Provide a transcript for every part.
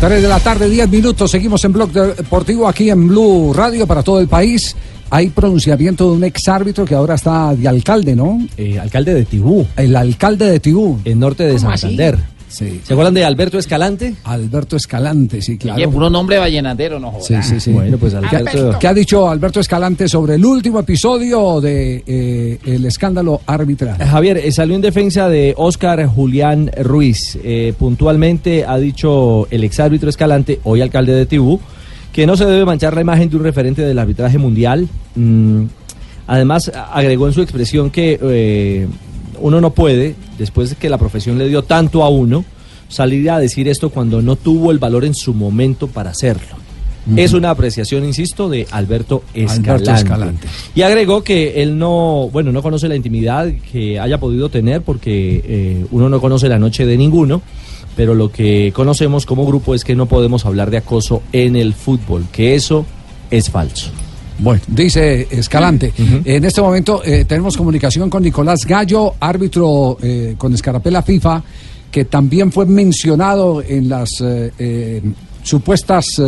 3 de la tarde, 10 minutos. Seguimos en Blog Deportivo aquí en Blue Radio para todo el país. Hay pronunciamiento de un ex árbitro que ahora está de alcalde, ¿no? Eh, alcalde de Tibú. El alcalde de Tibú. En norte de Santander. Sí. ¿Se acuerdan de Alberto Escalante? Alberto Escalante, sí, claro. Oye, puro nombre vallenatero, no jodas. Sí, sí, sí. Bueno, pues ¿Qué, Alberto. qué ha dicho Alberto Escalante sobre el último episodio de eh, el escándalo arbitral? Javier, eh, salió en defensa de Óscar Julián Ruiz. Eh, puntualmente ha dicho el exárbitro Escalante, hoy alcalde de Tibú, que no se debe manchar la imagen de un referente del arbitraje mundial. Mm, además, agregó en su expresión que eh, uno no puede, después de que la profesión le dio tanto a uno, salir a decir esto cuando no tuvo el valor en su momento para hacerlo. Es una apreciación, insisto, de Alberto Escalante. Alberto Escalante. Y agregó que él no, bueno, no conoce la intimidad que haya podido tener porque eh, uno no conoce la noche de ninguno, pero lo que conocemos como grupo es que no podemos hablar de acoso en el fútbol, que eso es falso. Bueno, dice Escalante. En este momento eh, tenemos comunicación con Nicolás Gallo, árbitro eh, con escarapela FIFA, que también fue mencionado en las eh, eh, supuestas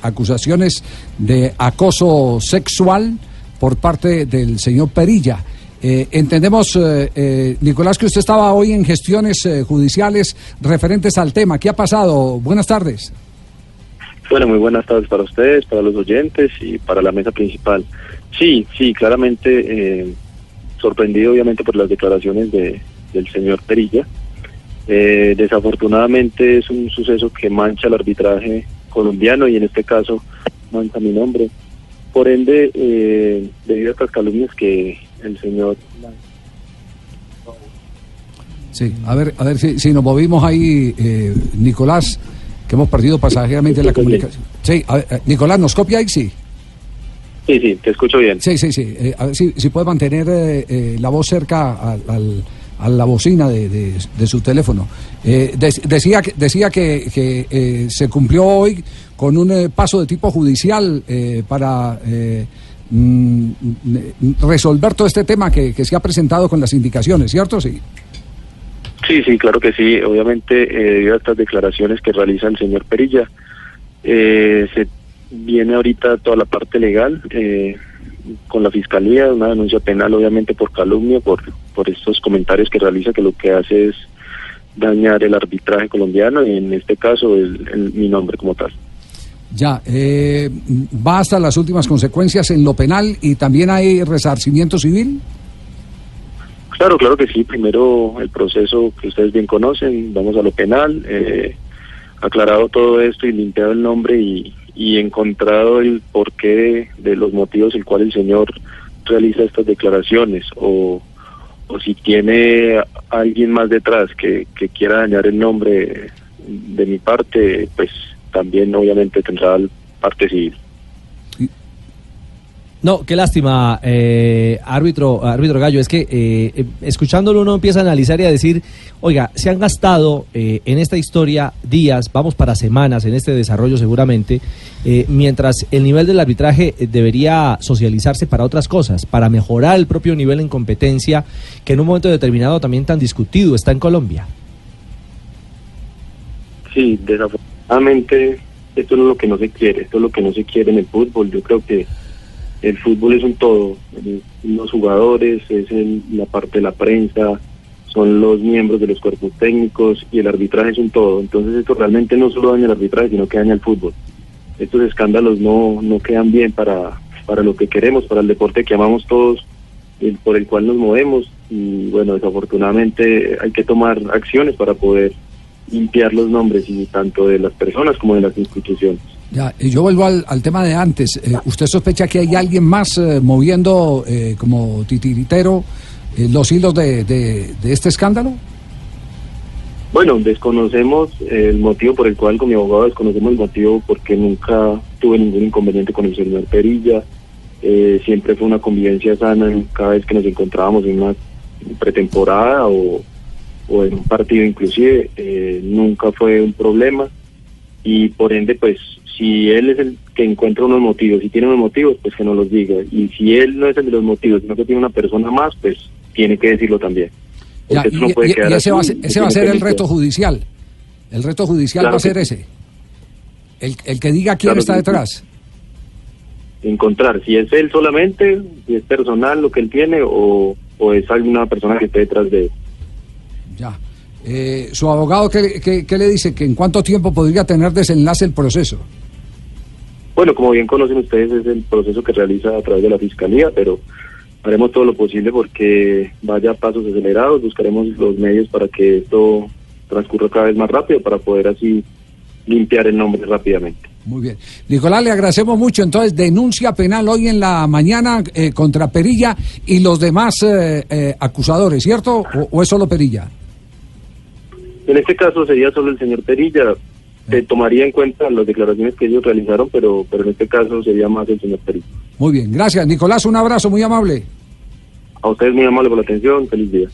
acusaciones de acoso sexual por parte del señor Perilla. Eh, entendemos, eh, eh, Nicolás, que usted estaba hoy en gestiones judiciales referentes al tema. ¿Qué ha pasado? Buenas tardes. Bueno, muy buenas tardes para ustedes, para los oyentes y para la mesa principal. Sí, sí, claramente eh, sorprendido obviamente por las declaraciones de, del señor Perilla. Eh, desafortunadamente es un suceso que mancha el arbitraje colombiano y en este caso mancha mi nombre. Por ende, eh, debido a estas calumnias que el señor Sí, a ver, a ver si, si nos movimos ahí, eh, Nicolás, que hemos perdido pasajeramente la comunicación. Sí, a ver, eh, Nicolás, ¿nos copia ahí? Sí. Sí, sí, te escucho bien. Sí, sí, sí. eh, a ver si, si puede mantener eh, eh, la voz cerca al, al- a la bocina de, de- de su teléfono. De- decía que, decía que, que, eh, se cumplió hoy con un paso de tipo judicial eh, para mm, mm, resolver todo este tema que, que se ha presentado con las indicaciones, ¿cierto? Sí. Sí, sí, claro que sí. Obviamente, eh, debido a estas declaraciones que realiza el señor Perilla, eh, se viene ahorita toda la parte legal eh, con la fiscalía, una denuncia penal, obviamente por calumnia, por por estos comentarios que realiza, que lo que hace es dañar el arbitraje colombiano y en este caso el- el- mi nombre como tal. Ya, eh, va hasta las últimas consecuencias en lo penal y también hay resarcimiento civil. Claro, claro que sí. Primero el proceso que ustedes bien conocen, vamos a lo penal, eh, aclarado todo esto y limpiado el nombre y, y encontrado el porqué de, de los motivos el cual el señor realiza estas declaraciones o, o si tiene alguien más detrás que, que quiera dañar el nombre de mi parte, pues también obviamente tendrá parte civil. No, qué lástima, eh, árbitro, árbitro Gallo, es que eh, eh, escuchándolo uno empieza a analizar y a decir, oiga, se han gastado eh, en esta historia días, vamos para semanas en este desarrollo seguramente, eh, mientras el nivel del arbitraje eh, debería socializarse para otras cosas, para mejorar el propio nivel en competencia que en un momento determinado también tan discutido está en Colombia. Sí, desafortunadamente esto es lo que no se quiere, esto es lo que no se quiere en el fútbol. Yo creo que el fútbol es un todo, los jugadores, es el- la parte de la prensa, son los miembros de los cuerpos técnicos y el arbitraje es un todo. Entonces esto realmente no solo daña el arbitraje, sino que daña el fútbol. Estos escándalos no, no quedan bien para, para lo que queremos, para el deporte que amamos todos, el, por el cual nos movemos y bueno, desafortunadamente hay que tomar acciones para poder limpiar los nombres y tanto de las personas como de las instituciones. Ya, yo vuelvo al, tema de antes. Eh, ¿Usted sospecha que hay alguien más eh, moviendo eh, como titiritero eh, los hilos de, este escándalo? Bueno, desconocemos el motivo por el cual con mi abogado desconocemos el motivo porque nunca tuve ningún inconveniente con el señor Perilla. Eh, siempre fue una convivencia sana cada vez que nos encontrábamos en una pretemporada o, en un partido inclusive. nunca fue un problema y por ende pues si él es el que encuentra unos motivos y tiene unos motivos pues que nos los diga y si él no es el de los motivos sino que tiene una persona más pues tiene que decirlo también. Ya, y, eso no puede y- quedar y ese, va así, ese va a ser el reto judicial. El reto judicial Claro va a ser que ese. El, el que diga quién Claro está detrás. encontrar si es él solamente, si es personal lo que él tiene o, o es alguna persona que esté detrás de él. Ya. Eh, ¿Su abogado qué, qué- qué le dice? ¿Que en cuánto tiempo podría tener desenlace el proceso? Bueno, como bien conocen ustedes, es el proceso que realiza a través de la Fiscalía, pero haremos todo lo posible porque vaya a pasos acelerados, buscaremos los medios para que esto transcurra cada vez más rápido para poder así limpiar el nombre rápidamente. Muy bien. Nicolás, le agradecemos mucho. Entonces, denuncia penal hoy en la mañana eh, contra Perilla y los demás eh, eh, acusadores, ¿cierto? ¿O, o es solo Perilla? En este caso sería solo el señor Perilla, se tomaría en cuenta las declaraciones que ellos realizaron, pero, pero en este caso sería más el señor Perilla. Muy bien, gracias. Nicolás, un abrazo muy amable. A ustedes muy amable por la atención, feliz día.